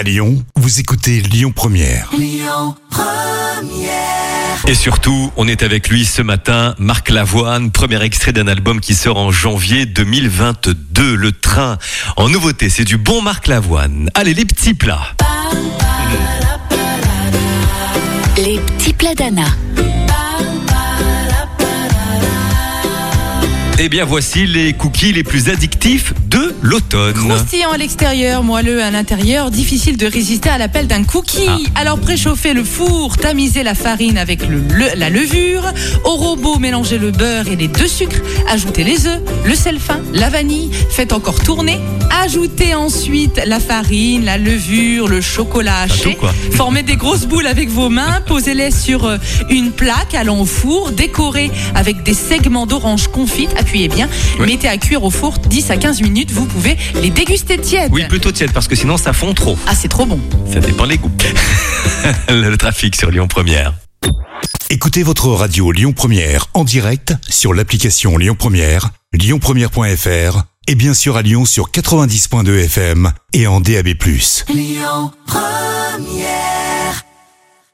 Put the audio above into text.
À Lyon, vous écoutez Lyon Première. Et surtout, on est avec lui ce matin, Marc Lavoine, premier extrait d'un album qui sort en janvier 2022, Le Train. En nouveauté, c'est du bon Marc Lavoine. Allez, les petits plats. Les petits plats d'Anna. Eh bien, voici les cookies les plus addictifs de l'automne. Croustillant à l'extérieur, moelleux à l'intérieur, difficile de résister à l'appel d'un cookie. Ah. Alors préchauffez le four, tamisez la farine avec le, le- la levure. Au robot, mélangez le beurre et les deux sucres. Ajoutez les œufs, le sel fin, la vanille. Faites encore tourner. Ajoutez ensuite la farine, la levure, le chocolat haché. Formez des grosses boules avec vos mains. Posez-les sur euh, une plaque allant au four. Décorez avec des segments d'orange confite. Appuyez bien. Ouais. Mettez à cuire au four 10 à 15 minutes. Vous pouvez les déguster tièdes. Oui, plutôt tiède, parce que sinon ça fond trop. Ah, c'est trop bon. Ça dépend les goûts. le trafic sur Lyon Première. Écoutez votre radio Lyon Première en direct sur l'application Lyon Première, lyonpremière.fr et bien sûr à Lyon sur 90.2 FM et en DAB+. Lyon Première